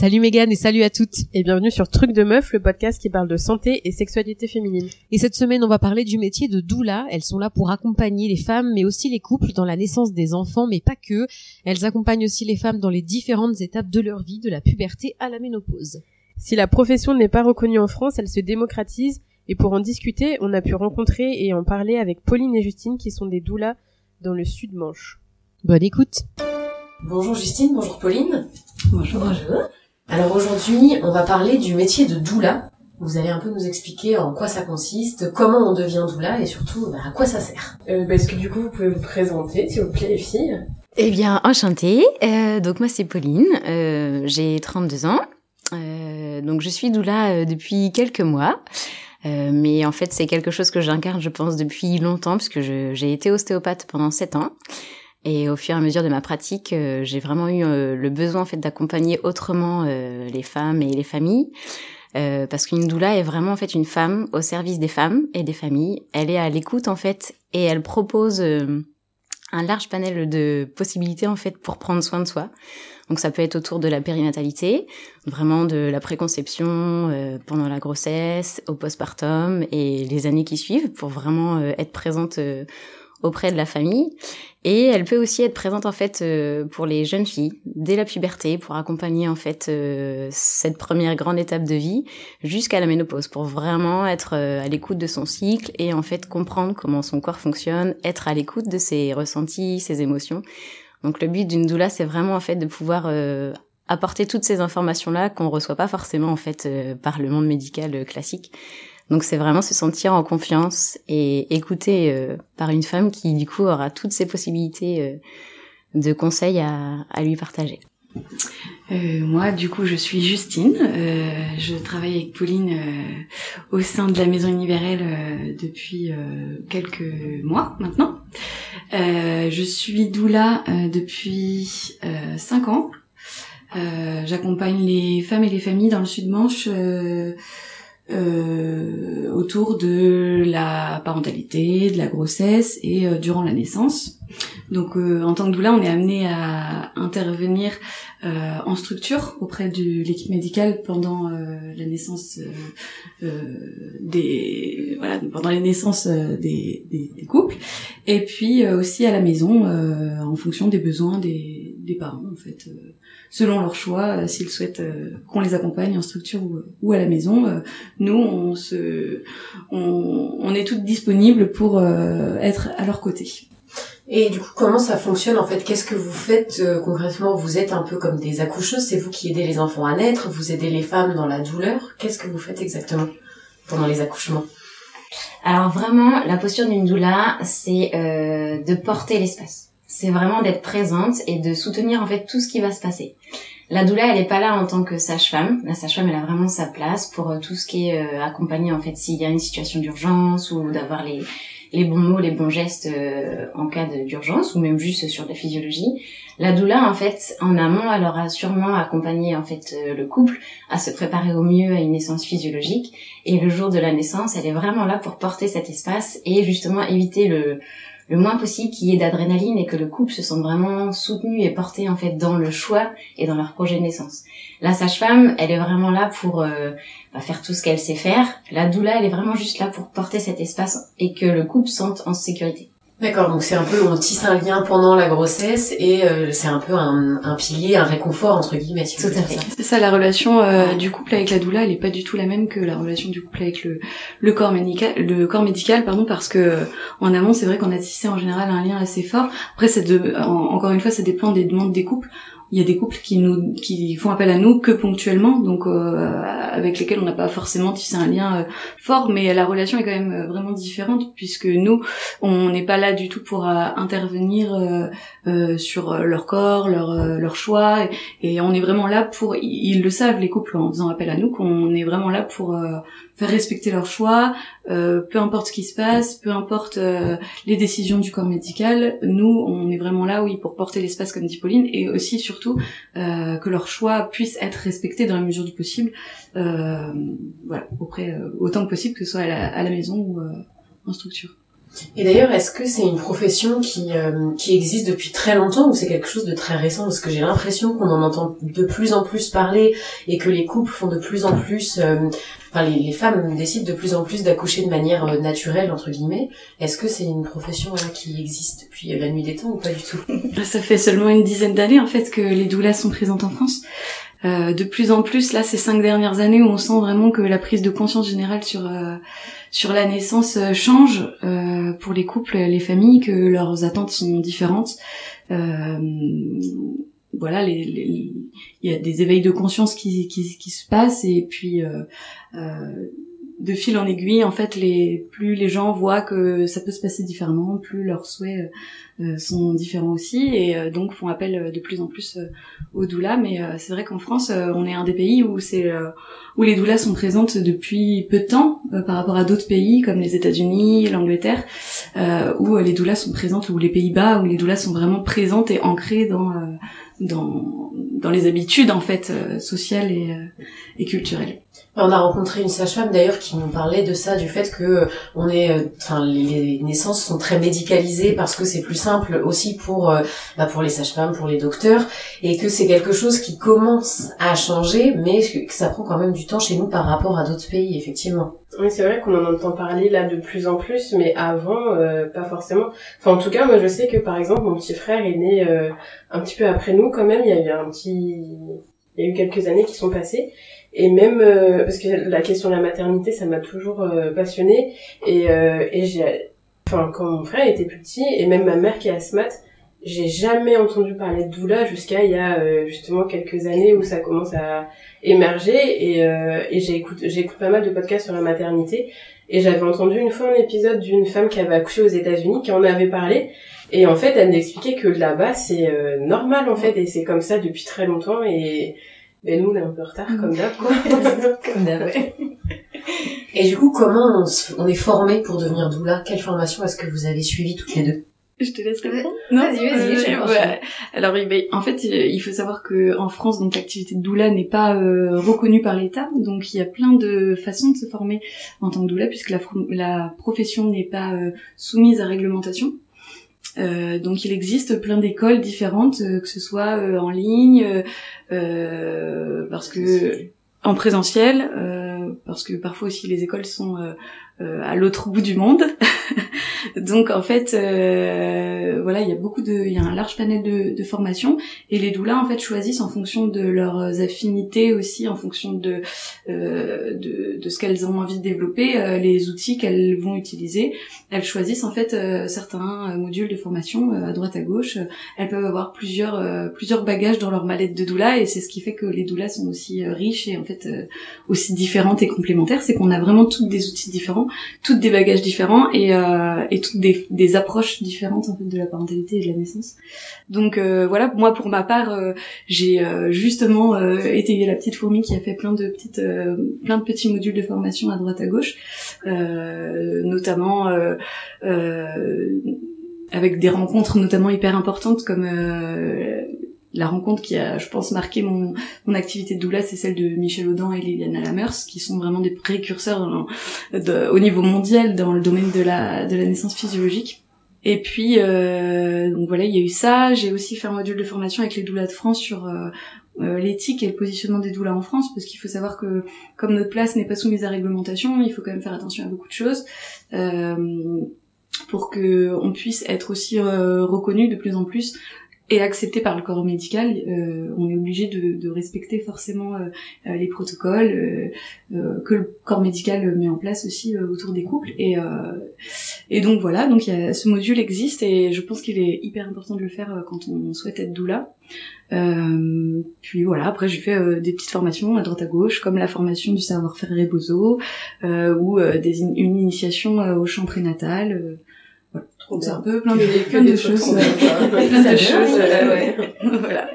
Salut Mégane et salut à toutes. Et bienvenue sur Truc de Meuf, le podcast qui parle de santé et sexualité féminine. Et cette semaine, on va parler du métier de doula. Elles sont là pour accompagner les femmes, mais aussi les couples dans la naissance des enfants, mais pas que. Elles accompagnent aussi les femmes dans les différentes étapes de leur vie, de la puberté à la ménopause. Si la profession n'est pas reconnue en France, elle se démocratise. Et pour en discuter, on a pu rencontrer et en parler avec Pauline et Justine qui sont des doulas dans le Sud-Manche. Bonne écoute. Bonjour Justine, bonjour Pauline. Bonjour. Bonjour. Alors aujourd'hui, on va parler du métier de doula. Vous allez un peu nous expliquer en quoi ça consiste, comment on devient doula et surtout bah, à quoi ça sert. Euh, bah, Est-ce que du coup vous pouvez vous présenter, s'il vous plaît, les filles? Eh bien, enchantée. Euh, donc moi c'est Pauline, euh, j'ai 32 ans. Euh, donc je suis doula euh, depuis quelques mois. Euh, mais en fait, c'est quelque chose que j'incarne, je pense, depuis longtemps, parce que je- j'ai été ostéopathe pendant 7 ans. Et au fur et à mesure de ma pratique, euh, j'ai vraiment eu euh, le besoin en fait d'accompagner autrement euh, les femmes et les familles. Parce qu'une doula est vraiment en fait une femme au service des femmes et des familles. Elle est à l'écoute en fait et elle propose un large panel de possibilités en fait pour prendre soin de soi. Donc ça peut être autour de la périnatalité, vraiment de la préconception pendant la grossesse, au postpartum et les années qui suivent pour vraiment être présente auprès de la famille. Et elle peut aussi être présente en fait euh, pour les jeunes filles dès la puberté pour accompagner en fait euh, cette première grande étape de vie jusqu'à la ménopause pour vraiment être euh, à l'écoute de son cycle et en fait comprendre comment son corps fonctionne, être à l'écoute de ses ressentis, ses émotions. Donc le but d'une doula c'est vraiment en fait de pouvoir apporter toutes ces informations là qu'on reçoit pas forcément en fait par le monde médical classique. Donc c'est vraiment se sentir en confiance et écouter euh, par une femme qui du coup aura toutes ces possibilités euh, de conseils à, à lui partager. Euh, moi, du coup, je suis Justine. Euh, je travaille avec Pauline euh, au sein de la Maison Univérelle euh, depuis euh, quelques mois maintenant. Euh, je suis doula depuis euh, cinq ans. J'accompagne les femmes et les familles dans le Sud-Manche euh, autour de la parentalité, de la grossesse et euh, durant la naissance. Donc, euh, en tant que doula, on est amené à intervenir euh, en structure auprès de l'équipe médicale pendant euh, la naissance euh, des voilà pendant les naissances des, des, couples et puis aussi à la maison en fonction des besoins des, des parents en fait selon leur choix euh, s'ils souhaitent euh, qu'on les accompagne en structure ou, ou à la maison euh, nous on se on, on est toutes disponibles pour euh, être à leur côté Et du coup, comment ça fonctionne en fait? Qu'est-ce que vous faites euh, concrètement? Vous êtes un peu comme des accoucheuses, c'est vous qui aidez les enfants à naître, vous aidez les femmes dans la douleur. Qu'est-ce que vous faites exactement pendant les accouchements? Alors vraiment, la posture d'une doula, c'est euh, de porter l'espace. C'est vraiment d'être présente et de soutenir en fait tout ce qui va se passer. La doula, elle est pas là en tant que sage-femme. La sage-femme, elle a vraiment sa place pour euh, tout ce qui est euh, accompagné en fait s'il y a une situation d'urgence ou d'avoir les les bons mots, les bons gestes euh, en cas d'urgence ou même juste sur la physiologie. La doula, en fait, en amont, elle aura sûrement accompagné en fait euh, le couple à se préparer au mieux à une naissance physiologique et le jour de la naissance, elle est vraiment là pour porter cet espace et justement éviter le, le moins possible qu'il y ait d'adrénaline et que le couple se sente vraiment soutenu et porté en fait dans le choix et dans leur projet de naissance. La sage-femme, elle est vraiment là pour euh, bah, faire tout ce qu'elle sait faire. La doula, elle est vraiment juste là pour porter cet espace et que le couple sente en sécurité. D'accord, donc c'est un peu on tisse un lien pendant la grossesse et euh, c'est un peu un, un pilier, un réconfort entre guillemets. Si Tout à fait. C'est ça, la relation euh, du couple avec la doula, elle est pas du tout la même que la relation du couple avec le, le corps médical, le corps médical, pardon, parce que euh, en amont, c'est vrai qu'on a tissé en général un lien assez fort. Après, c'est de, en- encore une fois, ça dépend des demandes des couples. Il y a des couples qui nous, qui font appel à nous que ponctuellement, donc euh, avec lesquels on n'a pas forcément tissé un lien euh, fort, mais la relation est quand même euh, vraiment différente puisque nous, on n'est pas là du tout pour euh, intervenir euh, sur leur corps, leur, leur choix, et, et on est vraiment là pour, ils le savent les couples en faisant appel à nous, qu'on est vraiment là pour faire respecter leur choix, euh, peu importe ce qui se passe, peu importe euh, les décisions du corps médical, nous on est vraiment là, oui, pour porter l'espace comme dit Pauline, et aussi surtout euh, que leur choix puisse être respecté dans la mesure du possible, voilà, auprès autant que possible, que ce soit à la, maison ou en structure. Et d'ailleurs, est-ce que c'est une profession qui euh, qui existe depuis très longtemps ou c'est quelque chose de très récent? Parce que j'ai l'impression qu'on en entend de plus en plus parler et que les couples font de plus en plus, euh, enfin les, les, femmes décident de plus en plus d'accoucher de manière euh, naturelle entre guillemets. Est-ce que c'est une profession qui existe depuis la nuit des temps ou pas du tout? Ça fait seulement une dizaine d'années en fait que les doulas sont présentes en France. Euh, de plus en plus, là, ces cinq dernières années où on sent vraiment que la prise de conscience générale sur euh, sur la naissance euh, change euh, pour les couples, les familles, que leurs attentes sont différentes. voilà, il y a des éveils de conscience qui, qui, qui se passent et puis de fil en aiguille, en fait, les plus les gens voient que ça peut se passer différemment, plus leurs souhaits euh, sont différents aussi, et euh, donc font appel euh, de plus en plus aux doulas. Mais c'est vrai qu'en France, on est un des pays où c'est où les doulas sont présentes depuis peu de temps par rapport à d'autres pays comme les États-Unis, l'Angleterre, où les doulas sont présentes, ou les Pays-Bas, où les doulas sont vraiment présentes et ancrées dans dans, dans les habitudes en fait sociales et, et culturelles. On a rencontré une sage-femme d'ailleurs qui nous parlait de ça, du fait que on est, euh, enfin, les naissances sont très médicalisées parce que c'est plus simple aussi pour, euh, bah, pour les sages-femmes, pour les docteurs, et que c'est quelque chose qui commence à changer, mais que ça prend quand même du temps chez nous par rapport à d'autres pays, effectivement. Oui, c'est vrai qu'on en entend parler là de plus en plus, mais avant, euh, pas forcément. Enfin, en tout cas, moi, je sais que par exemple, mon petit frère est né un petit peu après nous, quand même. Il y a eu un petit, il y a eu quelques années qui sont passées. Et même euh, parce que la question de la maternité, ça m'a toujours euh, passionnée. Et, euh, et j'ai, enfin, quand mon frère était plus petit, et même ma mère qui est asthmate, j'ai jamais entendu parler de doula jusqu'à il y a justement quelques années où ça commence à émerger. Et, et j'écoute, j'écoute pas mal de podcasts sur la maternité. Et j'avais entendu une fois un épisode d'une femme qui avait accouché aux États-Unis, qui en avait parlé. Et en fait, elle m'expliquait que là-bas, c'est normal en fait, et c'est comme ça depuis très longtemps. Et et nous, on est un peu en retard, comme d'hab, quoi. comme d'hab, ouais. Et du coup, comment on, est formé pour devenir doula? Quelle formation est-ce que vous avez suivi toutes les deux? Je te laisse répondre. Non, vas-y, vas-y. Euh, Alors, en fait, il faut savoir que en France, donc l'activité de doula n'est pas euh, reconnue par l'État, donc il y a plein de façons de se former en tant que doula, puisque la, la profession n'est pas euh, soumise à réglementation. Euh, donc il existe plein d'écoles différentes, euh, que ce soit euh, en ligne, parce que en présentiel, parce que parfois aussi les écoles sont à l'autre bout du monde. Donc en fait, euh, voilà, il y a beaucoup de, il y a un large panel de, de formations et les doulas en fait choisissent en fonction de leurs affinités aussi, en fonction de euh, de, ce qu'elles ont envie de développer, euh, les outils qu'elles vont utiliser. Elles choisissent en fait certains modules de formation à droite à gauche. Elles peuvent avoir plusieurs plusieurs bagages dans leur mallette de doula et c'est ce qui fait que les doulas sont aussi riches et en fait aussi différentes et complémentaires. C'est qu'on a vraiment toutes des outils différents, toutes des bagages différents et des, des, approches différentes en fait de la parentalité et de la naissance. Donc euh, voilà, moi pour ma part, euh, j'ai euh, justement étayé la petite fourmi qui a fait plein de petites, plein de petits modules de formation à droite à gauche, notamment avec des rencontres notamment hyper importantes comme la rencontre qui a, je pense, marqué mon, activité de doula, c'est celle de Michel Audin et Liliana Lamers, qui sont vraiment des précurseurs au niveau mondial dans le domaine de la, naissance physiologique. Et puis, euh, donc voilà, il y a eu ça. J'ai aussi fait un module de formation avec les doulas de France sur euh, euh, l'éthique et le positionnement des doulas en France, parce qu'il faut savoir que comme notre place n'est pas soumise à réglementation, il faut quand même faire attention à beaucoup de choses. pour que on puisse être aussi reconnu de plus en plus et accepté par le corps médical, euh, on est obligé de, de, respecter forcément euh, euh les protocoles euh, euh, que le corps médical met en place aussi autour des couples. Et, et donc voilà, donc y a, ce module existe et je pense qu'il est hyper important de le faire quand on souhaite être doula. puis voilà, après j'ai fait des petites formations à droite à gauche, comme la formation du savoir-faire Rebozo, ou des une initiation au chant prénatal c'est un peu plein de, plein de choses. plein de choses, ouais. voilà.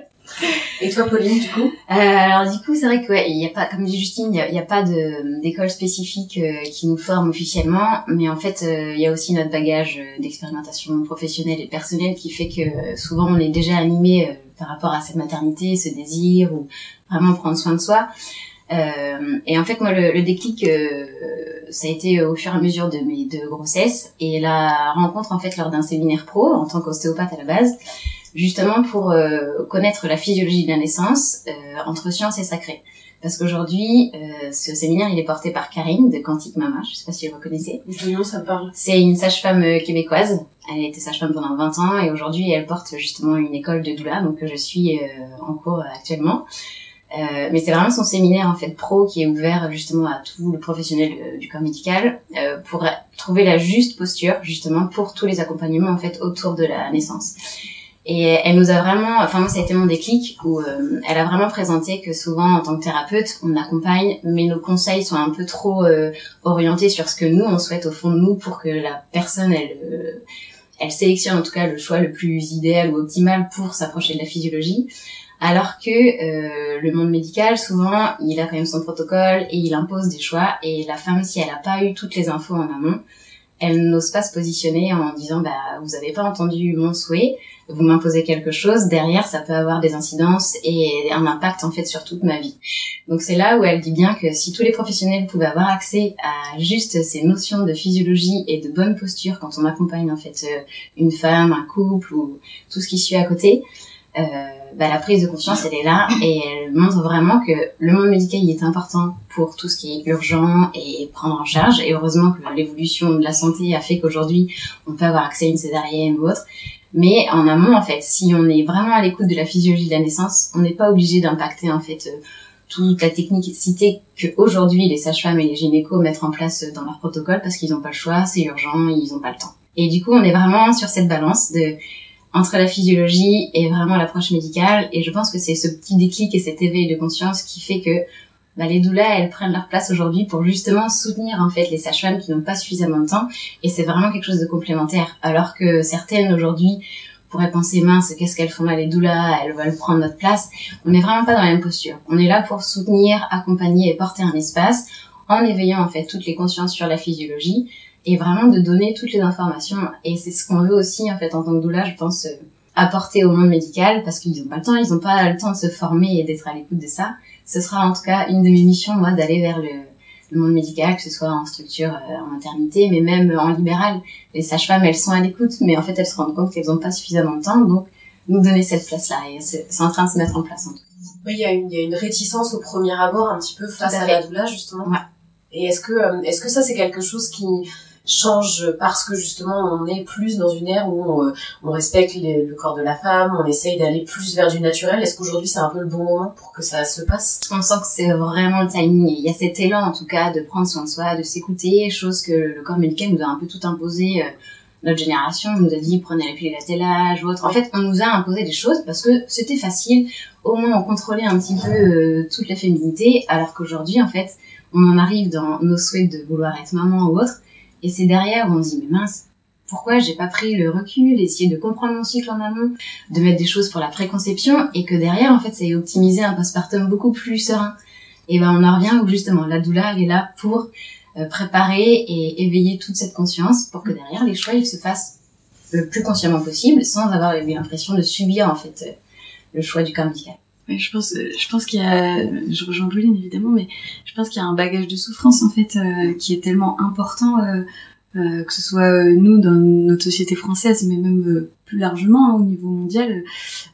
Et toi, Pauline, du coup? Euh, Alors du coup, c'est vrai que ouais, il y a pas, comme dit Justine, il y, a, pas de d'école spécifique euh, qui nous forme officiellement, mais en fait, euh, il y a aussi notre bagage euh, d'expérimentation professionnelle et personnelle qui fait que souvent on est déjà animé par rapport à cette maternité, ce désir ou vraiment prendre soin de soi. Euh, et en fait, moi, le, le déclic, euh, ça a été au fur et à mesure de mes deux grossesses et la rencontre en fait lors d'un séminaire pro en tant qu'ostéopathe à la base, justement pour euh, connaître la physiologie de la naissance euh, entre science et sacré. Parce qu'aujourd'hui, euh, ce séminaire, il est porté par Karine de Quantique Mama. Je sais pas si vous reconnaissez. Non, ça parle. C'est une sage-femme québécoise. Elle a été sage-femme pendant 20 ans et aujourd'hui, elle porte justement une école de doula, donc je suis euh, en cours actuellement. Euh, mais c'est vraiment son séminaire en fait pro qui est ouvert justement à tout le professionnel euh, du corps médical euh, pour trouver la juste posture justement pour tous les accompagnements en fait autour de la naissance. Et elle nous a vraiment, enfin moi ça a été mon déclic où euh, elle a vraiment présenté que souvent en tant que thérapeute on accompagne, mais nos conseils sont un peu trop orientés sur ce que nous on souhaite au fond de nous pour que la personne elle elle sélectionne en tout cas le choix le plus idéal ou optimal pour s'approcher de la physiologie. Alors que euh, le monde médical, souvent, il a quand même son protocole et il impose des choix. Et la femme, si elle n'a pas eu toutes les infos en amont, elle n'ose pas se positionner en disant bah vous n'avez pas entendu mon souhait, vous m'imposez quelque chose, derrière ça peut avoir des incidences et un impact en fait sur toute ma vie. Donc c'est là où elle dit bien que si tous les professionnels pouvaient avoir accès à juste ces notions de physiologie et de bonne posture quand on accompagne en fait euh, une femme, un couple ou tout ce qui suit à côté, euh, bah, la prise de conscience elle est là et elle montre vraiment que le monde médical il est important pour tout ce qui est urgent et prendre en charge et heureusement que l'évolution de la santé a fait qu'aujourd'hui on peut avoir accès à une césarienne ou autre mais en amont en fait si on est vraiment à l'écoute de la physiologie de la naissance on n'est pas obligé d'impacter en fait euh, toute la technicité que aujourd'hui les sages-femmes et les gynécos mettent en place dans leur protocole parce qu'ils n'ont pas le choix, c'est urgent, ils n'ont pas le temps. Et du coup, on est vraiment sur cette balance de entre la physiologie et vraiment l'approche médicale. Et je pense que c'est ce petit déclic et cet éveil de conscience qui fait que bah, les doulas, elles prennent leur place aujourd'hui pour justement soutenir en fait les sages-femmes qui n'ont pas suffisamment de temps. Et c'est vraiment quelque chose de complémentaire. Alors que certaines aujourd'hui pourraient penser mince, qu'est-ce qu'elles font là les doulas, elles veulent prendre notre place. On n'est vraiment pas dans la même posture. On est là pour soutenir, accompagner et porter un espace en éveillant en fait toutes les consciences sur la physiologie et vraiment de donner toutes les informations. Et c'est ce qu'on veut aussi, en fait, en tant que doula, je pense, euh, apporter au monde médical, parce qu'ils n'ont pas le temps, ils n'ont pas le temps de se former et d'être à l'écoute de ça. Ce sera en tout cas une de mes missions, moi, d'aller vers le, le monde médical, que ce soit en structure, euh, en maternité, mais même en libéral. Les sages-femmes, elles sont à l'écoute, mais en fait, elles se rendent compte qu'elles n'ont pas suffisamment de temps, donc nous donner cette place-là. Et c'est en train de se mettre en place, en tout cas. Oui, il y, a une, il y a une réticence au premier abord un petit peu face à à, la doula, justement. Ouais. Et est-ce que, euh, est-ce que ça, c'est quelque chose qui change parce que justement on est plus dans une ère où on, euh, on respecte les- le corps de la femme, on essaye d'aller plus vers du naturel. Est-ce qu'aujourd'hui c'est un peu le bon moment pour que ça se passe? On sent que c'est vraiment le timing. Il y a cet élan, en tout cas, de prendre soin de soi, de s'écouter, chose que le corps médical nous a un peu tout imposé. euh, Notre génération nous a dit prenez la pilule à tel âge ou autre. En fait, on nous a imposé des choses parce que c'était facile. Au moins, on contrôlait un petit peu euh, toute la féminité, alors qu'aujourd'hui, en fait, on en arrive dans nos souhaits de vouloir être maman ou autre. Et c'est derrière où on se dit, mais mince, pourquoi j'ai pas pris le recul, essayer de comprendre mon cycle en amont, de mettre des choses pour la préconception, et que derrière, en fait, ça ait optimisé un postpartum beaucoup plus serein. Et ben, on en revient où justement, la doula, elle est là pour euh, préparer et éveiller toute cette conscience pour que derrière, les choix, ils se fassent le plus consciemment possible, sans avoir l'impression de subir, en fait, euh, le choix du corps. Ouais, je pense, euh, je pense qu'il y a, je rejoins Pauline évidemment, mais je pense qu'il y a un bagage de souffrance en fait euh, qui est tellement important, euh, euh, que ce soit euh, nous dans notre société française, mais même euh, plus largement hein, au niveau mondial,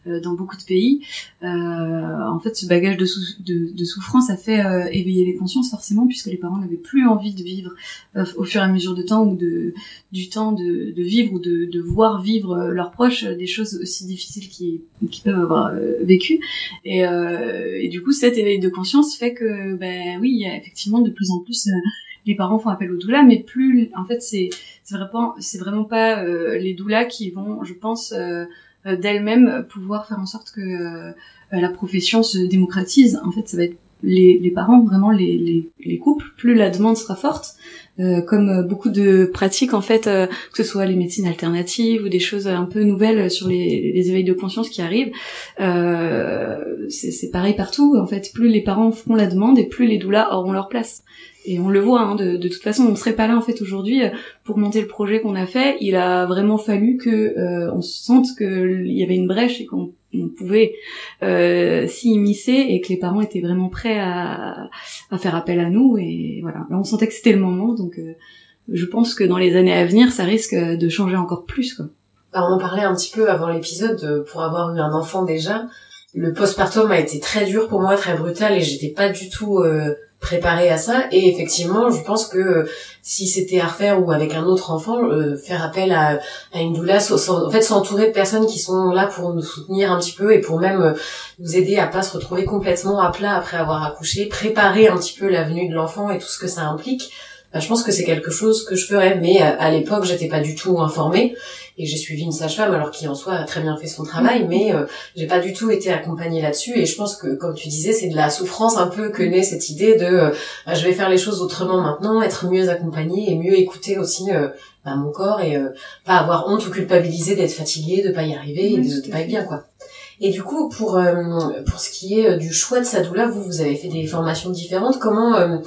euh, dans beaucoup de pays. Euh, en fait, ce bagage de, sou- de, de souffrance a fait euh, éveiller les consciences forcément, puisque les parents n'avaient plus envie de vivre au fur et à mesure de temps ou de du temps de, de vivre ou de, de voir vivre leurs proches des choses aussi difficiles qui, qui peuvent avoir euh, vécu. Et, et du coup, cet éveil de conscience fait que, ben oui, il y a effectivement de plus en plus les parents font appel aux doulas, mais plus, en fait, c'est vraiment c'est vraiment pas euh, les doulas qui vont, je pense, euh, d'elles-mêmes pouvoir faire en sorte que euh, la profession se démocratise. En fait, ça va être les, les parents, vraiment les, les, les couples, plus la demande sera forte, euh, comme beaucoup de pratiques en fait, euh, que ce soit les médecines alternatives ou des choses un peu nouvelles sur les, les éveils de conscience qui arrivent, euh, c'est c'est pareil partout. En fait, plus les parents feront la demande et plus les doulas auront leur place. Et on le voit, hein, de, de toute façon, on serait pas là en fait aujourd'hui euh, pour monter le projet qu'on a fait. Il a vraiment fallu que euh, on sente qu'il y avait une brèche et qu'on on pouvait euh, s'y immiscer et que les parents étaient vraiment prêts à, à faire appel à nous et voilà là on sentait que c'était le moment donc euh, je pense que dans les années à venir ça risque de changer encore plus quoi. Bah, on en parlait un petit peu avant l'épisode euh, pour avoir eu un enfant déjà le postpartum a été très dur pour moi très brutal et j'étais pas du tout euh, préparée à ça. Et effectivement je pense que euh, si c'était à refaire ou avec un autre enfant euh, faire appel à, à une doula en fait s'entourer de personnes qui sont là pour nous soutenir un petit peu et pour même euh, nous aider à pas se retrouver complètement à plat après avoir accouché préparer un petit peu la venue de l'enfant et tout ce que ça implique je pense que c'est quelque chose que je ferais mais à, à l'époque j'étais pas du tout informée. Et j'ai suivi une sage-femme alors qui en soi a très bien fait son travail mais euh, j'ai pas du tout été accompagnée là-dessus. Et je pense que comme tu disais c'est de la souffrance un peu que naît cette idée de euh, bah, je vais faire les choses autrement maintenant être mieux accompagnée et mieux écouter aussi euh, bah, mon corps et pas avoir honte ou culpabiliser d'être fatiguée de pas y arriver et de, de pas être bien quoi. Et du coup, pour pour ce qui est du choix de sa doula, vous vous avez fait des formations différentes. Comment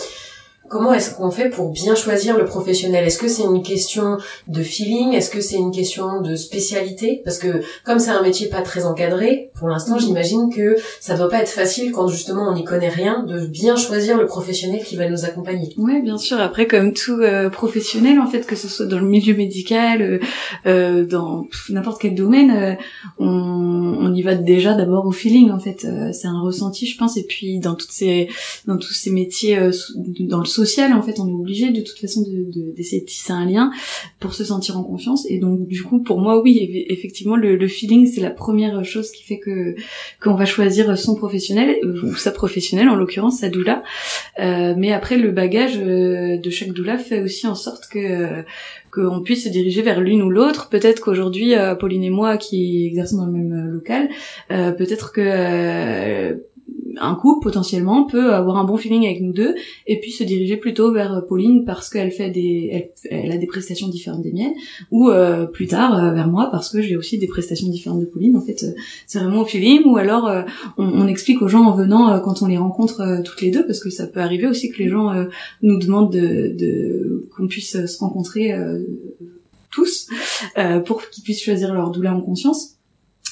Comment est-ce qu'on fait pour bien choisir le professionnel? Est-ce que c'est une question de feeling? Est-ce que c'est une question de spécialité? Parce que comme c'est un métier pas très encadré, pour l'instant, j'imagine que ça doit pas être facile quand justement on n'y connaît rien de bien choisir le professionnel qui va nous accompagner. Oui, bien sûr. Après, comme tout euh, professionnel, en fait, que ce soit dans le milieu médical, euh, euh dans n'importe quel domaine, euh, on, on, y va déjà d'abord au feeling. En fait, c'est un ressenti, je pense. Et puis dans toutes ces, dans tous ces métiers, dans le social en fait on est obligé de toute façon de d'essayer de, tisser un lien pour se sentir en confiance et donc du coup pour moi oui effectivement le, feeling c'est la première chose qui fait que qu'on va choisir son professionnel ou sa professionnelle en l'occurrence sa doula euh, mais après le bagage euh, de chaque doula fait aussi en sorte que qu'on puisse se diriger vers l'une ou l'autre. Peut-être qu'aujourd'hui, euh, Pauline et moi, qui exerçons dans le même local, peut-être que un couple potentiellement peut avoir un bon feeling avec nous deux et puis se diriger plutôt vers euh, Pauline parce qu'elle fait des elle, a des prestations différentes des miennes ou euh, plus tard euh, vers moi parce que j'ai aussi des prestations différentes de Pauline. En fait c'est vraiment au feeling ou alors on, on, explique aux gens en venant quand on les rencontre toutes les deux parce que ça peut arriver aussi que les gens nous demandent de, de qu'on puisse se rencontrer tous pour qu'ils puissent choisir leur doula en conscience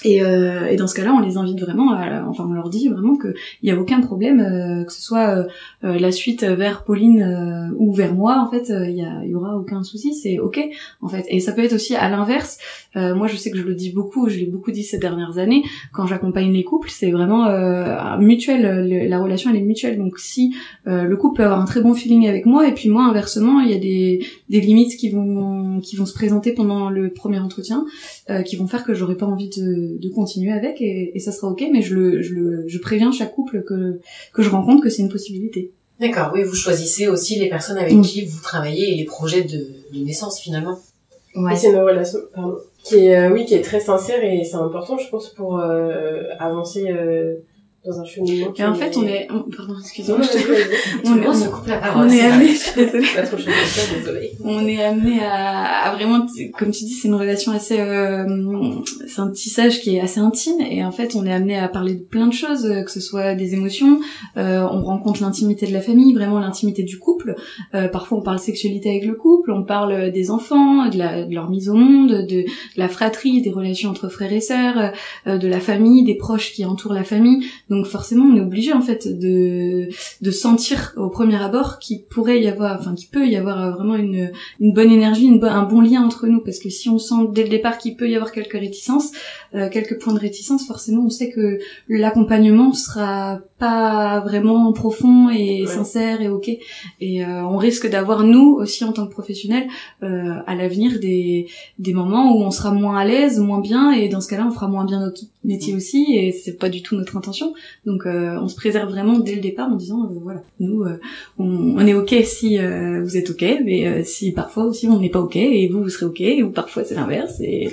et, euh, et, dans ce cas-là, on les invite vraiment, à, enfin on leur dit vraiment qu'il n'y a aucun problème, euh, que ce soit euh, euh, la suite vers Pauline ou vers moi, en fait, il y, y, aura aucun souci, c'est ok, en fait. Et ça peut être aussi à l'inverse. moi, je sais que je le dis beaucoup, je l'ai beaucoup dit ces dernières années, quand j'accompagne les couples, c'est vraiment mutuel, la relation elle est mutuelle. Donc si le couple peut avoir un très bon feeling avec moi, et puis moi inversement, il y a des, des limites qui vont qui vont se présenter pendant le premier entretien, qui vont faire que j'aurais pas envie de de, continuer avec et, ça sera ok, mais je le, je le, je préviens chaque couple que, que je rencontre que c'est une possibilité. D'accord, oui, vous choisissez aussi les personnes avec mm. qui vous travaillez et les projets de, de naissance finalement. Ouais. C'est une relation, pardon, qui est, euh, oui, qui est très sincère et c'est important, je pense, pour euh, avancer euh, dans un cheminement. Et en fait, on est, pardon, excusez-moi, on, est, on, se coupe la parole. On est amené, désolée. On est amené à, à, vraiment, comme tu dis, c'est une relation assez, euh, c'est un tissage qui est assez intime et en fait, on est amené à parler de plein de choses, euh, que ce soit des émotions, euh, on rencontre l'intimité de la famille, vraiment l'intimité du couple. Euh, parfois, on parle sexualité avec le couple, on parle des enfants, de, la, de leur mise au monde, de, de, la fratrie, des relations entre frères et sœurs, euh, de la famille, des proches qui entourent la famille. Donc forcément, on est obligé en fait de de sentir au premier abord qu'il pourrait y avoir, enfin qu'il peut y avoir euh, vraiment une une bonne énergie, une un bon lien entre nous. Parce que si on sent dès le départ qu'il peut y avoir quelques réticences, euh, quelques points de réticence, forcément, on sait que l'accompagnement sera pas vraiment profond et sincère et ok. Et euh, on risque d'avoir nous aussi en tant que professionnels euh, à l'avenir des des moments où on sera moins à l'aise, moins bien, et dans ce cas-là, on fera moins bien notre métier aussi, et c'est pas du tout notre intention. Donc, euh, on se préserve vraiment dès le départ en disant voilà, nous, on, on, est ok si vous êtes ok, mais si parfois aussi on n'est pas ok et vous vous serez ok, ou parfois c'est l'inverse, et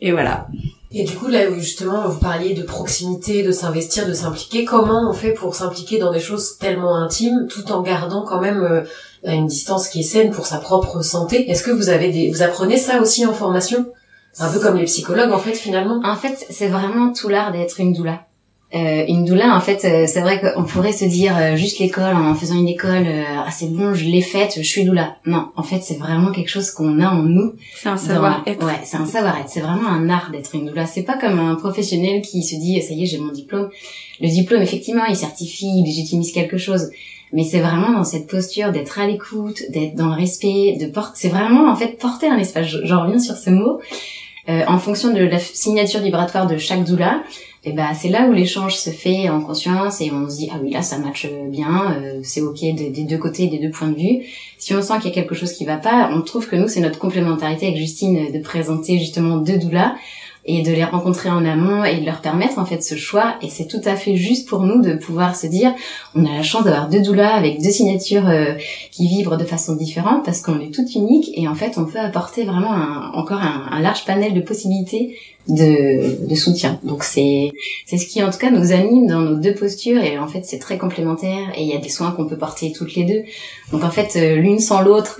et voilà. Et du coup, là où justement vous parliez de proximité, de s'investir, de s'impliquer, comment on fait pour s'impliquer dans des choses tellement intimes tout en gardant quand même euh, une distance qui est saine pour sa propre santé? Est-ce que vous avez des, vous apprenez ça aussi en formation? Un peu comme les psychologues en fait finalement? En fait, c'est vraiment tout l'art d'être une doula. Euh, une doula, en fait, euh, c'est vrai qu'on pourrait se dire euh, juste l'école, en faisant une école, ah c'est bon, je l'ai faite, je suis doula. Non, en fait, c'est vraiment quelque chose qu'on a en nous. C'est un savoir-être. Ouais, c'est un savoir-être. C'est vraiment un art d'être une doula. C'est pas comme un professionnel qui se dit, ça y est, j'ai mon diplôme. Le diplôme, effectivement, il certifie, il légitimise quelque chose. Mais c'est vraiment dans cette posture d'être à l'écoute, d'être dans le respect, de porter. C'est vraiment en fait porter un espace. J'en reviens sur ce mot. en fonction de la signature vibratoire de chaque doula, et ben c'est là où l'échange se fait en conscience et on se dit ah oui là ça matche bien, euh, c'est ok des, deux côtés, des deux points de vue. Si on sent qu'il y a quelque chose qui va pas, on trouve que nous c'est notre complémentarité avec Justine de présenter justement deux doulas et de les rencontrer en amont et de leur permettre en fait ce choix et c'est tout à fait juste pour nous de pouvoir se dire on a la chance d'avoir deux doulas avec deux signatures euh, qui vibrent de façon différente parce qu'on est toutes uniques et en fait on peut apporter vraiment encore un, large panel de possibilités de, de soutien. Donc c'est c'est ce qui en tout cas nous anime dans nos deux postures et en fait c'est très complémentaire et il y a des soins qu'on peut porter toutes les deux. Donc en fait euh, l'une sans l'autre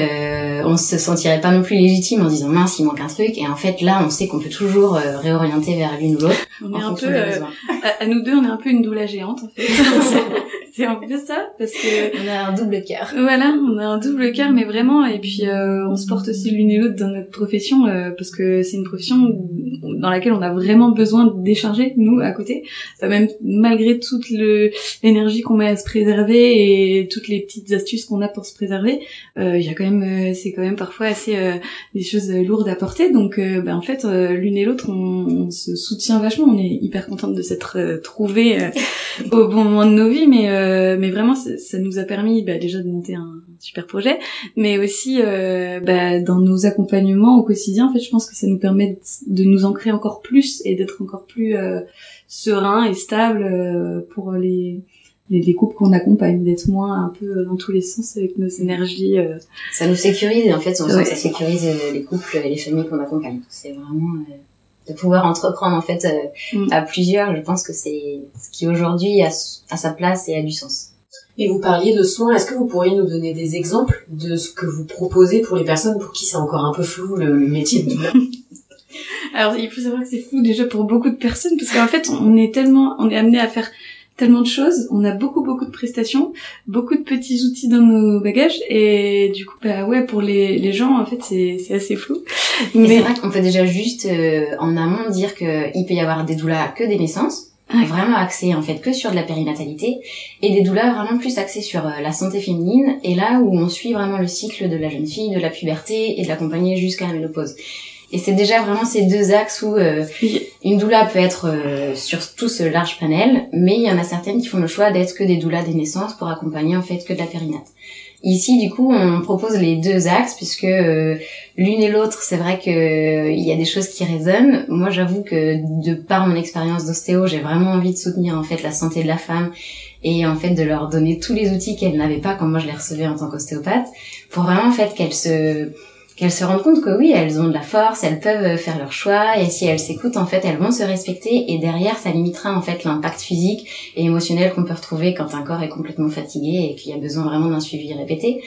euh, on se sentirait pas non plus légitime en disant mince il manque un truc et en fait là on sait qu'on peut toujours euh, réorienter vers l'une ou l'autre. On est un peu euh, à, nous deux on est un peu une doula géante en fait. c'est un peu ça parce que on a un double cœur. Voilà, on a un double cœur mais vraiment et puis euh, on se porte aussi l'une et l'autre dans notre profession euh, parce que c'est une profession dans laquelle on a vraiment besoin de décharger nous à côté. Euh, même malgré toute l'énergie qu'on met à se préserver et toutes les petites astuces qu'on a pour se préserver, il y a quand même c'est quand même parfois assez des choses lourdes à porter. Donc ben, en fait l'une et l'autre on, on, se soutient vachement, on est hyper contente de s'être trouvés au bon moment de nos vies mais euh, mais vraiment, ça, nous a permis bah, déjà de monter un super projet, mais aussi euh, bah, dans nos accompagnements au quotidien. En fait, je pense que ça nous permet de nous ancrer encore plus et d'être encore plus euh, serein et stable euh, pour les les, couples qu'on accompagne, d'être moins un peu dans tous les sens avec nos énergies. Ça nous sécurise, en fait, on sent que ça sécurise les couples et les familles qu'on accompagne. C'est vraiment de pouvoir entreprendre en fait euh, mm. à plusieurs. Je pense que c'est ce qui aujourd'hui a, a, sa place et a du sens. Et vous parliez de soins. Est-ce que vous pourriez nous donner des exemples de ce que vous proposez pour les personnes pour qui c'est encore un peu flou le, métier de doula? Alors il faut savoir que c'est flou déjà pour beaucoup de personnes parce qu'en fait on est tellement on est amené à faire tellement de choses, on a beaucoup beaucoup de prestations, beaucoup de petits outils dans nos bagages et du coup bah ouais pour les, les gens en fait c'est c'est assez flou. Mais c'est vrai qu'on peut déjà juste euh, en amont dire que il peut y avoir des doulas que des naissances, vraiment axées en fait que sur de la périnatalité et des doulas vraiment plus axées sur euh, la santé féminine et là où on suit vraiment le cycle de la jeune fille, de la puberté et de l'accompagner jusqu'à la ménopause. Et c'est déjà vraiment ces deux axes où euh, une doula peut être euh, sur tout ce large panel, mais il y en a certaines qui font le choix d'être que des doulas des naissances pour accompagner en fait que de la périnate. Ici, du coup, on propose les deux axes puisque euh, l'une et l'autre, c'est vrai que il y a des choses qui résonnent. Moi, j'avoue que de par mon expérience d'ostéo, j'ai vraiment envie de soutenir en fait la santé de la femme et en fait de leur donner tous les outils qu'elle n'avait pas quand moi je les recevais en tant qu'ostéopathe pour vraiment en fait qu'elle se qu'elles se rendent compte que oui, elles ont de la force, elles peuvent faire leur choix, et si elles s'écoutent, en fait, elles vont se respecter, et derrière, ça limitera en fait l'impact physique et émotionnel qu'on peut retrouver quand un corps est complètement fatigué et qu'il y a besoin vraiment d'un suivi répété.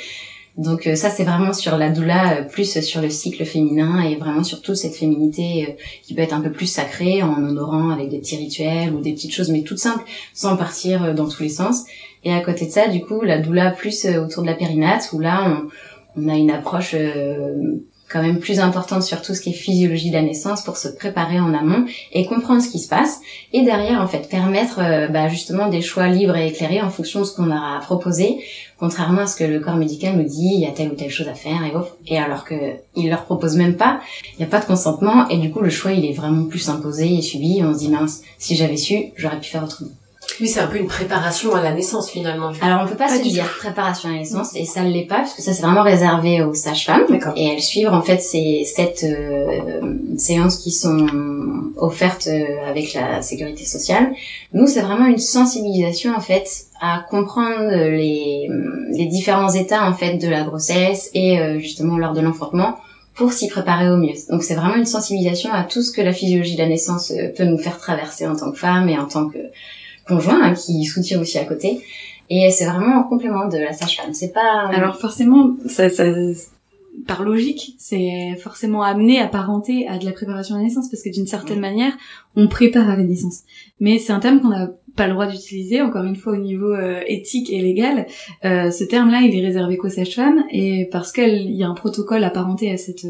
Donc euh, ça, c'est vraiment sur la doula, euh, plus sur le cycle féminin, et vraiment sur toute cette féminité euh, qui peut être un peu plus sacrée, en honorant avec des petits rituels ou des petites choses, mais toutes simples, sans partir dans tous les sens. Et à côté de ça, du coup, la doula plus autour de la périnate, où là, on on a une approche euh, quand même plus importante sur tout ce qui est physiologie de la naissance pour se préparer en amont et comprendre ce qui se passe et derrière en fait permettre euh, bah, justement des choix libres et éclairés en fonction de ce qu'on a proposé contrairement à ce que le corps médical nous dit il y a telle ou telle chose à faire et et alors que il leur propose même pas il n'y a pas de consentement et du coup le choix il est vraiment plus imposé et subi on se dit mince si j'avais su j'aurais pu faire autrement oui, c'est un peu une préparation à la naissance finalement. Alors on peut pas, se dire préparation à la naissance et ça ne l'est pas parce que ça c'est vraiment réservé aux sages-femmes et elles suivent en fait ces sept euh, séances qui sont offertes euh, avec la sécurité sociale. Nous c'est vraiment une sensibilisation en fait à comprendre les, les différents états en fait de la grossesse et euh, justement lors de l'enfantement pour s'y préparer au mieux. Donc c'est vraiment une sensibilisation à tout ce que la physiologie de la naissance peut nous faire traverser en tant que femme et en tant que conjoint hein, qui soutient aussi à côté. Et c'est vraiment un complément de la sage-femme. C'est pas. Alors forcément, ça, ça, par logique, c'est forcément amené à parenter à de la préparation à la naissance parce que d'une certaine manière, on prépare à la naissance. Mais c'est un terme qu'on n'a pas le droit d'utiliser, encore une fois au niveau euh, éthique et légal. Euh, ce terme-là, il est réservé qu'aux sages-femmes, et parce qu'il y a un protocole apparenté à, cette,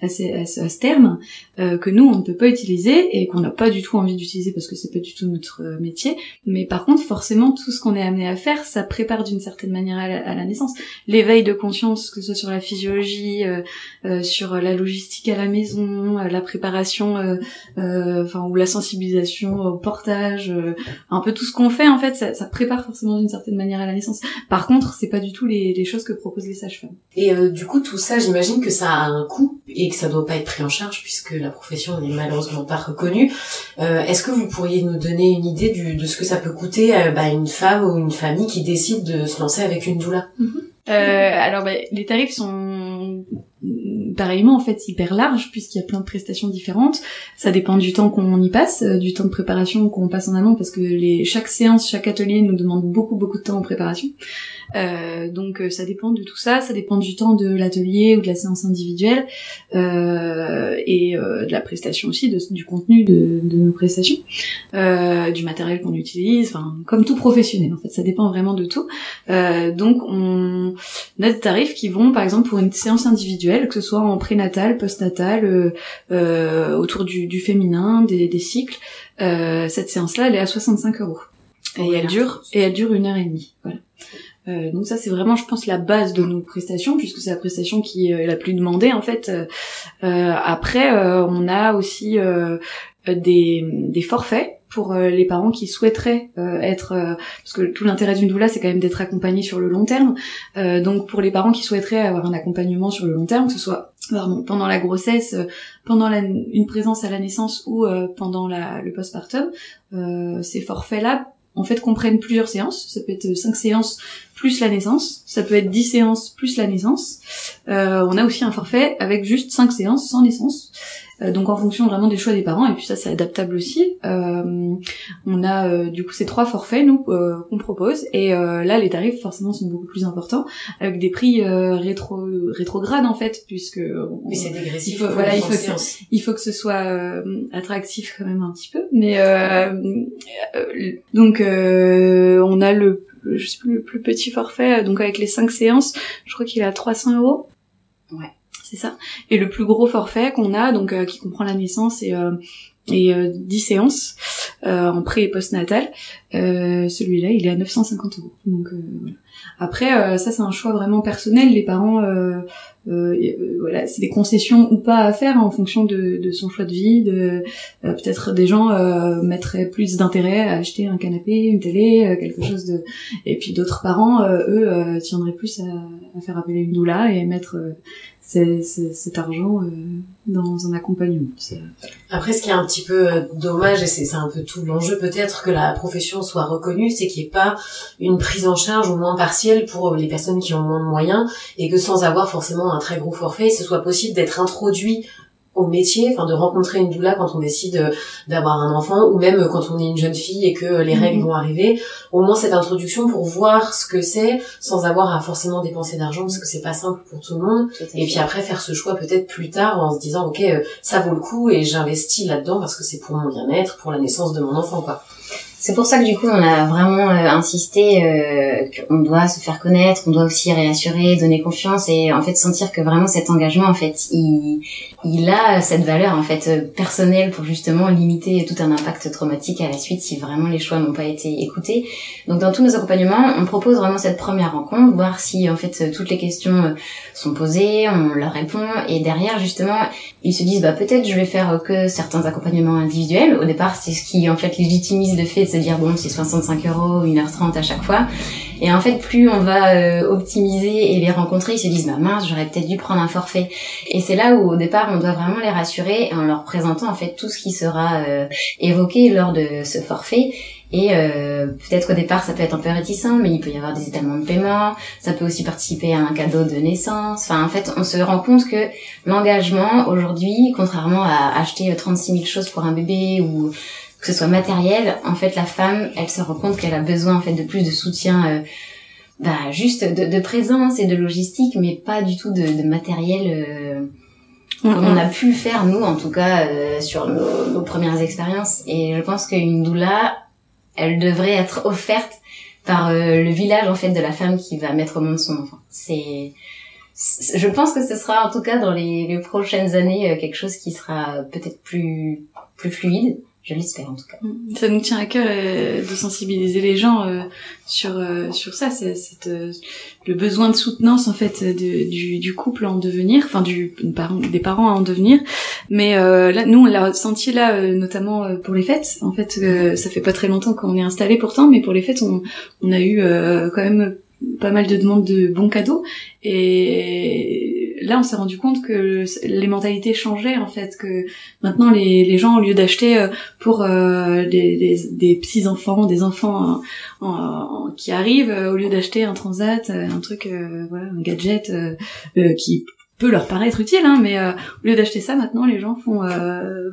à, ce, terme euh, que nous, on ne peut pas utiliser et qu'on n'a pas du tout envie d'utiliser parce que c'est pas du tout notre métier. Mais par contre, forcément, tout ce qu'on est amené à faire, ça prépare d'une certaine manière à la, naissance. L'éveil de conscience, que ce soit sur la physiologie, sur la logistique à la maison, la préparation, enfin ou la sensibilisation au portage, un peu tout ce qu'on fait en fait, ça, ça prépare forcément d'une certaine manière à la naissance. Par contre, c'est pas du tout les, les, choses que proposent les sages-femmes. Et euh, du coup, tout ça, j'imagine que ça a un coût et que ça doit pas être pris en charge puisque la profession n'est malheureusement pas reconnue. Euh, Est-ce que vous pourriez nous donner une idée du, de ce que ça peut coûter à bah, une femme ou une famille qui décide de se lancer avec une doula? Euh, alors, bah, les tarifs sont pareillement en fait hyper large puisqu'il y a plein de prestations différentes. Ça dépend du temps qu'on y passe, euh, du temps de préparation qu'on passe en amont parce que les chaque séance, chaque atelier nous demande beaucoup beaucoup de temps en préparation. Euh, donc euh, ça dépend de tout ça, ça dépend du temps de l'atelier ou de la séance individuelle euh, et euh, de la prestation aussi, de, du contenu de, de nos prestations, du matériel qu'on utilise, enfin comme tout professionnel en fait, ça dépend vraiment de tout. donc on a des tarifs qui vont par exemple pour une séance individuelle, que ce soit en prénatal, postnatal, autour du, du féminin, des, des cycles, cette séance-là elle est à 65 euros. Et elle dure et elle dure une heure et demie. Voilà. Euh, donc ça c'est vraiment je pense la base de nos prestations puisque c'est la prestation qui est la plus demandée en fait. Euh, après euh, on a aussi des, forfaits pour les parents qui souhaiteraient être parce que tout l'intérêt d'une doula c'est quand même d'être accompagné sur le long terme donc pour les parents qui souhaiteraient avoir un accompagnement sur le long terme que ce soit pendant la grossesse pendant une présence à la naissance ou pendant la, le postpartum ces forfaits là en fait comprennent plusieurs séances. Ça peut être cinq séances plus la naissance. Ça peut être dix séances plus la naissance. Euh, on a aussi un forfait avec juste cinq séances sans naissance. Euh, donc en fonction vraiment des choix des parents et puis ça c'est adaptable aussi. Euh, on a euh, du coup ces trois forfaits nous qu'on propose et là les tarifs forcément sont beaucoup plus importants avec des prix rétro rétrogrades en fait puisque mais c'est dégressif. Il faut, voilà il faut que, il faut que ce soit attractif quand même un petit peu mais donc on a le je sais plus le plus petit forfait donc avec les cinq séances je crois qu'il est à 300 euros. Ouais c'est ça. Et le plus gros forfait qu'on a, donc euh, qui comprend la naissance et euh, et 10 euh, séances en pré et post-natal, celui-là, il est à 950 euros. Donc voilà. Après, ça c'est un choix vraiment personnel. Les parents, voilà, c'est des concessions ou pas à faire en fonction de, de son choix de vie. De peut-être des gens mettraient plus d'intérêt à acheter un canapé, une télé, quelque chose de. Et puis d'autres parents, eux, tiendraient plus à, à, faire appeler une doula et mettre cet argent euh, dans un accompagnement. Après, ce qui est un petit peu euh, dommage, et c'est un peu tout l'enjeu peut-être que la profession soit reconnue, c'est qu'il n'y ait pas une prise en charge au moins partielle pour les personnes qui ont moins de moyens, et que sans avoir forcément un très gros forfait, ce soit possible d'être introduit au métier, enfin de rencontrer une doula quand on décide euh, d'avoir un enfant ou même euh, quand on est une jeune fille et que les mhm. règles vont arriver, au moins cette introduction pour voir ce que c'est sans avoir à forcément dépenser d'argent parce que c'est pas simple pour tout le monde et puis après faire ce choix peut-être plus tard en se disant OK, euh, ça vaut le coup et j'investis là-dedans parce que c'est pour mon bien-être, pour la naissance de mon enfant quoi. C'est pour ça que du coup on a vraiment euh, insisté euh, qu'on doit se faire connaître, on doit aussi réassurer, donner confiance et en fait sentir que vraiment cet engagement en fait il, il a cette valeur en fait euh, personnelle pour justement limiter tout un impact traumatique à la suite si vraiment les choix n'ont pas été écoutés. Donc dans tous nos accompagnements on propose vraiment cette première rencontre, voir si en fait toutes les questions sont posées, on leur répond et derrière justement ils se disent bah peut-être je vais faire que certains accompagnements individuels. Au départ c'est ce qui en fait légitimise le fait se dire bon c'est 65 euros 1h30 à chaque fois et en fait plus on va euh, optimiser et les rencontrer ils se disent bah mince j'aurais peut-être dû prendre un forfait et c'est là où au départ on doit vraiment les rassurer en leur présentant en fait tout ce qui sera euh, évoqué lors de ce forfait et euh, peut-être qu'au départ, ça peut être un peu réticent, mais il peut y avoir des étalements de paiement. Ça peut aussi participer à un cadeau de naissance. Enfin, en fait, on se rend compte que l'engagement aujourd'hui, contrairement à acheter 36 000 choses pour un bébé ou que ce soit matériel, en fait, la femme, elle se rend compte qu'elle a besoin en fait de plus de soutien, euh, bah, juste de, de, présence et de logistique, mais pas du tout de, de matériel. Euh, on a pu faire nous en tout cas euh, sur nos, nos, premières expériences. Et je pense qu'une doula elle devrait être offerte par euh, le village en fait de la femme qui va mettre au monde son enfant. C'est je pense que ce sera en tout cas dans les, les prochaines années quelque chose qui sera peut-être plus plus fluide je l'espère en tout cas. Mm. Ça nous tient à cœur euh, de sensibiliser les gens euh, sur euh, sur ça, c'est le besoin de soutenance en fait de, du, du couple en devenir, enfin du des parents en devenir. Mais là, nous on l'a senti là notamment pour les fêtes. En fait, ça fait pas très longtemps qu'on est installé pourtant, mais pour les fêtes on on a eu quand même pas mal de demandes de bons cadeaux et là, on s'est rendu compte que les mentalités changeaient en fait, que maintenant les, gens au lieu d'acheter euh, pour euh, des, petits enfants, des enfants qui arrivent, euh, au lieu d'acheter un transat, un truc, voilà, un gadget qui peut leur paraître utile, hein, mais au lieu d'acheter ça, maintenant les gens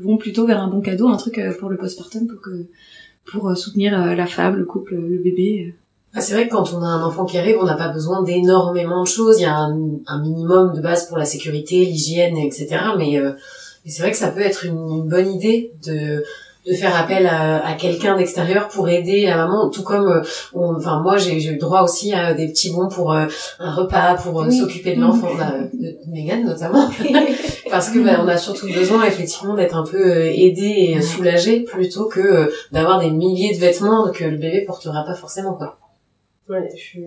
vont plutôt vers un bon cadeau, un truc pour le postpartum, pour que pour soutenir la femme, le couple, le bébé. Ah, c'est vrai que quand on a un enfant qui arrive, on n'a pas besoin d'énormément de choses. Il y a un, un, minimum de base pour la sécurité, l'hygiène, etc. Mais, euh, c'est vrai que ça peut être une, bonne idée de de faire appel à, à quelqu'un d'extérieur pour aider la maman, tout comme, euh, enfin moi j'ai eu droit aussi à des petits bons pour euh, un repas, pour euh, s'occuper de l'enfant, bah, de Megan notamment, parce que bah, on a surtout besoin effectivement d'être un peu aidé et soulagé plutôt que d'avoir des milliers de vêtements que le bébé portera pas forcément quoi. Ouais, je suis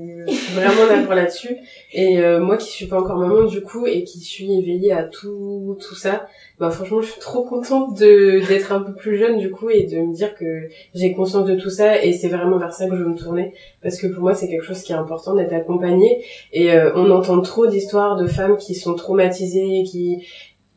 vraiment d'accord là-dessus. Et euh, moi qui suis pas encore maman du coup et qui suis éveillée à tout tout ça, bah franchement je suis trop contente de d'être un peu plus jeune du coup et de me dire que j'ai conscience de tout ça et c'est vraiment vers ça que je veux me tourner parce que pour moi c'est quelque chose qui est important d'être accompagnée et euh, on entend trop d'histoires de femmes qui sont traumatisées, qui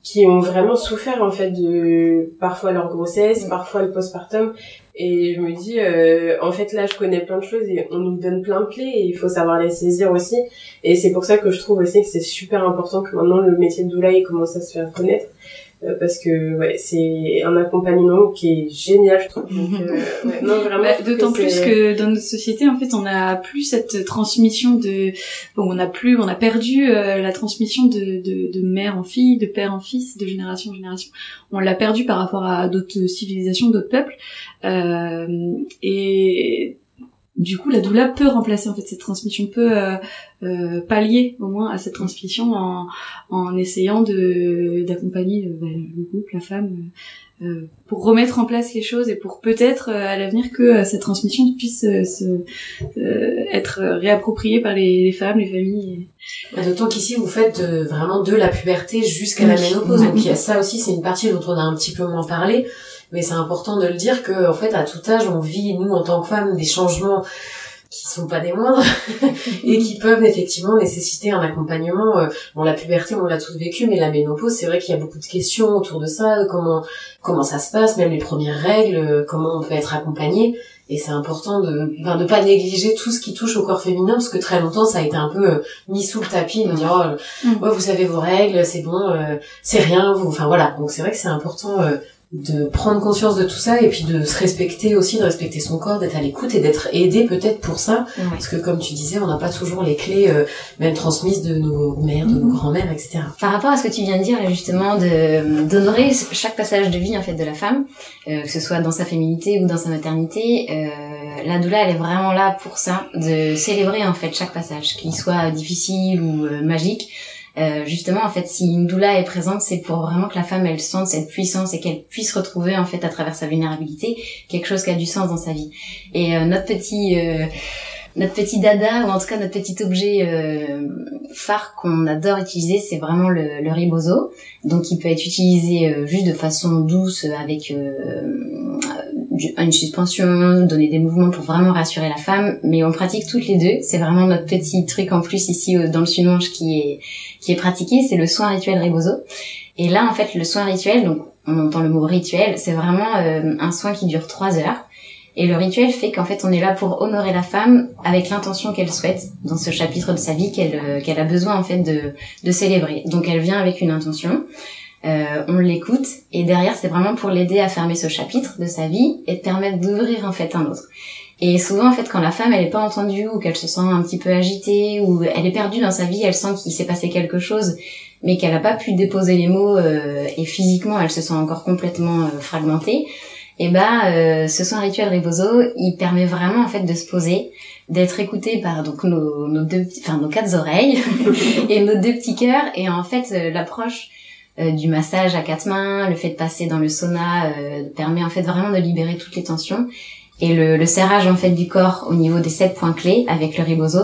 qui ont vraiment souffert en fait de parfois leur grossesse, mm. parfois le postpartum et je me dis, euh, en fait, là, je connais plein de choses et on nous donne plein de clés et il faut savoir les saisir aussi. Et c'est pour ça que je trouve aussi que c'est super important que maintenant le métier de doula commence à se faire connaître. Euh, parce que ouais, c'est un accompagnement qui est génial, je trouve. Euh, ouais, non, vraiment. Bah, d'autant plus que dans notre société, en fait, on a plus cette transmission de, bon, on a plus, on a perdu euh, la transmission de, de, de mère en fille, de père en fils, de génération en génération. On l'a perdu par rapport à d'autres civilisations, d'autres peuples. et du coup, la doula peut remplacer en fait cette transmission, peut euh, euh, pallier au moins à cette transmission en, en essayant de d'accompagner euh, bah, le couple, la femme, euh, pour remettre en place les choses et pour peut-être à l'avenir que cette transmission puisse se, être réappropriée par les, les femmes, les familles. Bah, d'autant qu'ici vous faites vraiment de la puberté jusqu'à la ménopause, donc il y a ça aussi, c'est une partie dont on a un petit peu moins parlé mais c'est important de le dire que en fait à tout âge on vit nous en tant que femmes des changements qui sont pas des moindres et qui peuvent effectivement nécessiter un accompagnement. Euh, bon la puberté on l'a tous vécu mais la ménopause c'est vrai qu'il y a beaucoup de questions autour de ça comment comment ça se passe même les premières règles euh, comment on peut être accompagné. Et c'est important de enfin, de pas négliger tout ce qui touche au corps féminin parce que très longtemps ça a été un peu euh, mis sous le tapis de dire oh, mm. ouais, vous savez vos règles c'est bon c'est rien vous enfin voilà. Donc c'est vrai que c'est important de prendre conscience de tout ça et puis de se respecter aussi, de respecter son corps, d'être à l'écoute et d'être aidé peut-être pour ça. Parce que comme tu disais, on n'a pas toujours les clés euh, même transmises de nos mères, de nos mhm. grands-mères, etc. Par rapport à ce que tu viens de dire justement de d'honorer chaque passage de vie en fait de la femme, euh, que ce soit dans sa féminité ou dans sa maternité, euh, la doula elle est vraiment là pour ça, de célébrer en fait chaque passage, qu'il soit difficile ou euh, magique euh, justement en fait si une doula est présente c'est pour vraiment que la femme elle sente cette puissance et qu'elle puisse retrouver en fait à travers sa vulnérabilité quelque chose qui a du sens dans sa vie. Et euh, notre petit euh, notre petit dada ou en tout cas notre petit objet phare qu'on adore utiliser c'est vraiment le, le ribozo donc il peut être utilisé juste de façon douce avec une suspension, donner des mouvements pour vraiment rassurer la femme, mais on pratique toutes les deux. C'est vraiment notre petit truc en plus ici dans le sud-manche qui est qui est pratiqué, c'est le soin rituel Rebozo. Et là, en fait, le soin rituel, donc on entend le mot rituel, c'est vraiment euh, un soin qui dure trois heures. Et le rituel fait qu'en fait, on est là pour honorer la femme avec l'intention qu'elle souhaite dans ce chapitre de sa vie qu'elle euh, qu'elle a besoin en fait de, de célébrer. Donc, elle vient avec une intention. Euh, on l'écoute et derrière c'est vraiment pour l'aider à fermer ce chapitre de sa vie et de permettre d'ouvrir en fait un autre. Et souvent, en fait, quand la femme, elle est pas entendue ou qu'elle se sent un petit peu agitée ou elle est perdue dans sa vie, elle sent qu'il s'est passé quelque chose mais qu'elle n'a pas pu déposer les mots et physiquement elle se sent encore complètement fragmentée, et ben ce soin rituel Ribozo, il permet vraiment en fait de se poser, d'être écouté par donc nos, nos deux, enfin nos quatre oreilles et nos deux petits cœurs, et en fait l'approche euh, du massage à quatre mains, le fait de passer dans le sauna euh, permet en fait vraiment de libérer toutes les tensions. Et le, le, serrage en fait du corps au niveau des sept points clés avec le ribozo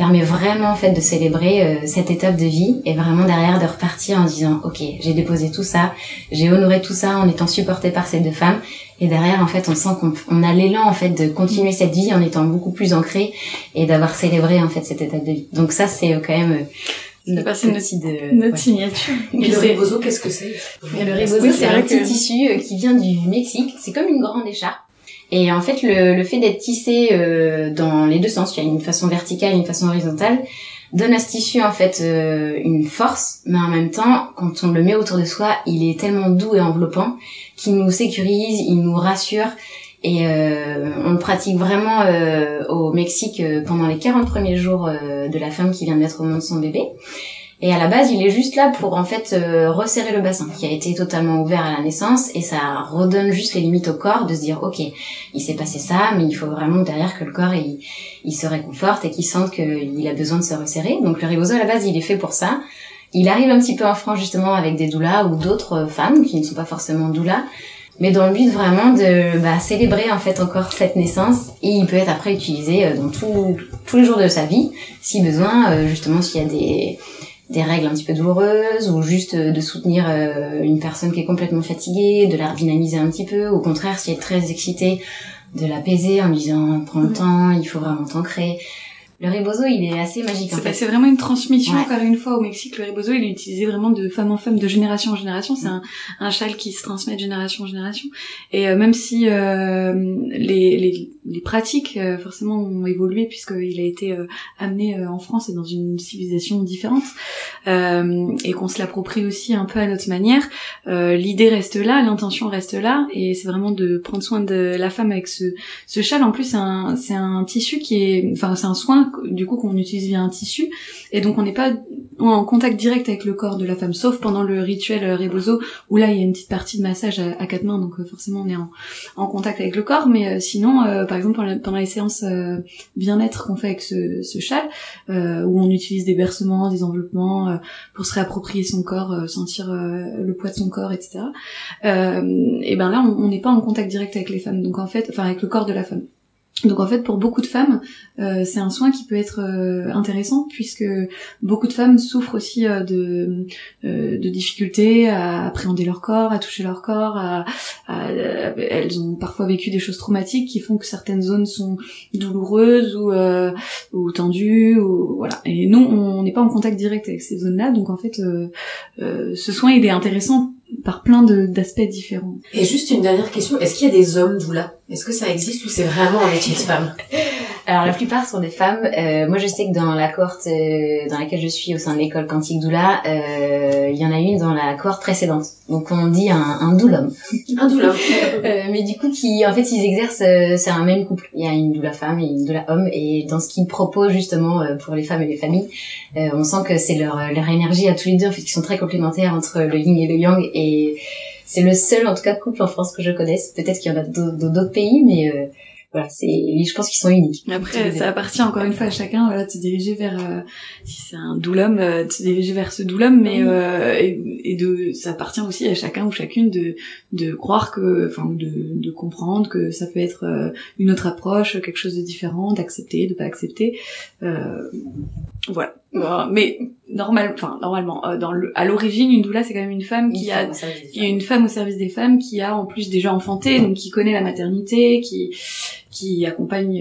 permet vraiment en fait de célébrer euh, cette étape de vie et vraiment derrière de repartir en disant ok j'ai déposé tout ça, j'ai honoré tout ça en étant supporté par ces deux femmes et derrière en fait on sent qu'on a l'élan en fait de continuer cette vie en étant beaucoup plus ancré et d'avoir célébré en fait cette étape de vie. Donc ça c'est quand même notre, de, notre signature. Et le rebozo, qu'est-ce que c'est Le rebozo, c'est un petit tissu euh, qui vient du Mexique. C'est comme une grande écharpe. Et en fait, le, le fait d'être tissé euh, dans les deux sens, il y a une façon verticale et une façon horizontale, donne à ce tissu en fait euh, une force, mais en même temps, quand on le met autour de soi, il est tellement doux et enveloppant qu'il nous sécurise, il nous rassure. Et euh, on pratique vraiment euh, au Mexique euh, pendant les 40 premiers jours de la femme qui vient de mettre au monde son bébé. Et à la base, il est juste là pour en fait resserrer le bassin qui a été totalement ouvert à la naissance et ça redonne juste les limites au corps de se dire ok, il s'est passé ça, mais il faut vraiment derrière que le corps il, il se réconforte et qu'il sente qu'il a besoin de se resserrer. Donc le ribozo à la base, il est fait pour ça. Il arrive un petit peu en France justement avec des doulas ou d'autres femmes qui ne sont pas forcément doulas mais dans le but vraiment de bah, célébrer en fait encore cette naissance. Et il peut être après utilisé euh, dans tout, tous les jours de sa vie si besoin euh, justement s'il y a des des règles un petit peu douloureuses ou juste euh, de soutenir une personne qui est complètement fatiguée, de la dynamiser un petit peu, au contraire si elle est très excitée, de l'apaiser en lui disant prends le temps, il faut vraiment t'ancrer le rebozo, il est assez magique. C'est vraiment une transmission. Encore une fois, au Mexique, le rebozo, il est utilisé vraiment de femme en femme, de génération en génération. C'est un, un châle qui se transmet de génération en génération. Et euh, même si euh, les, les, les, pratiques, euh, forcément, ont évolué puisqu'il a été amené en France et dans une civilisation différente, et qu'on se l'approprie aussi un peu à notre manière, l'idée reste là, l'intention reste là, et c'est vraiment de prendre soin de la femme avec ce, ce châle. En plus, c'est un, un tissu qui est, enfin, c'est un soin du coup qu'on utilise via un tissu. Et donc on n'est pas en contact direct avec le corps de la femme sauf pendant le rituel euh, rebozo où là il y a une petite partie de massage à, quatre mains donc euh, forcément on est en, contact avec le corps. Mais euh, sinon par exemple pendant les séances bien-être qu'on fait avec ce, ce châle où on utilise des bercements des enveloppements pour se réapproprier son corps sentir le poids de son corps etc et ben là on n'est pas en contact direct avec les femmes. Donc en fait enfin avec le corps de la femme donc en fait, pour beaucoup de femmes, euh, c'est un soin qui peut être euh, intéressant puisque beaucoup de femmes souffrent aussi euh, de, de difficultés à appréhender leur corps, à toucher leur corps. À, elles ont parfois vécu des choses traumatiques qui font que certaines zones sont douloureuses ou, ou tendues. Ou, voilà. Et nous, on n'est pas en contact direct avec ces zones-là, donc en fait, ce soin il est intéressant par plein d'aspects différents. Et juste une dernière question, est-ce qu'il y a des hommes doula? Est-ce que ça existe ou c'est vraiment un métier de femme? Alors la plupart sont des femmes. Euh, moi je sais que dans la cohorte euh, dans laquelle je suis au sein de l'école quantique doula, euh, il y en a une dans la cohorte précédente. Donc on dit un, un doulhomme. un doulhomme. Euh, mais du coup qui en fait ils exercent, euh, c'est un même couple. Il y a une doula femme et une doula homme et dans ce qu'ils proposent justement pour les femmes et les familles, on sent que c'est leur, leur énergie à tous les deux en fait qui sont très complémentaires entre le yin et le yang et c'est le seul en tout cas couple en France que je connaisse. Peut-être qu'il y en a d'autres pays mais voilà, c'est, je pense qu'ils sont uniques. Après, ça appartient encore une fois à chacun, voilà, de se diriger vers, euh, si c'est un doulhomme, euh, de se diriger vers ce doulhomme, mais euh, et, de, ça appartient aussi à chacun ou chacune de de croire que, enfin, de de comprendre que ça peut être euh, une autre approche, quelque chose de différent, d'accepter, de pas accepter, voilà. Mais normal, enfin normalement, dans le, à l'origine, une doula c'est quand même une femme qui a, qui est une femme au service des femmes, qui a en plus déjà enfanté, donc qui connaît la maternité, qui qui accompagne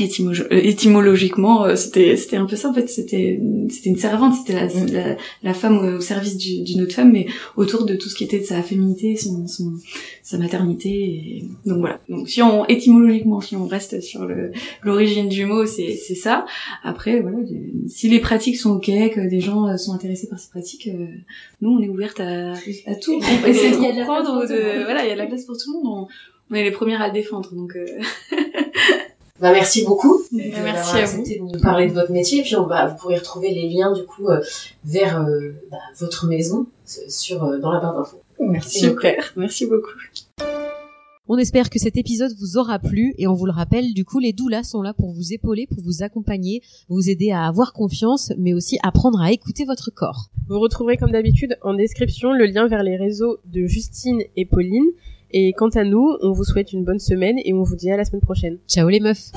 euh, euh, étymologiquement euh, c'était c'était un peu ça en fait. C'était c'était une servante c'était la, mm. la, la, femme au service d'une autre femme mais autour de tout ce qui était de sa féminité son, son sa maternité et... donc voilà. Donc si on étymologiquement si on reste sur le l'origine du mot c'est c'est ça. Après voilà si les pratiques sont ok que des gens sont intéressés par ces pratiques nous on est ouverte à, à tout. On essayer de comprendre de, voilà il y a de la place pour tout le monde. On, on est les premières à le défendre donc euh... Bah, merci beaucoup. Merci d'avoir à accepté de nous parler de votre métier. Et puis, on va, vous pourrez retrouver les liens, du coup, euh, vers euh, bah, votre maison sur, euh, dans la barre d'infos. Merci Super, merci beaucoup. On espère que cet épisode vous aura plu et on vous le rappelle, du coup, les doulas sont là pour vous épauler, pour vous accompagner, vous aider à avoir confiance, mais aussi apprendre à écouter votre corps. Vous retrouverez comme d'habitude en description le lien vers les réseaux de Justine et Pauline. Et quant à nous, on vous souhaite une bonne semaine et on vous dit à la semaine prochaine. Ciao les meufs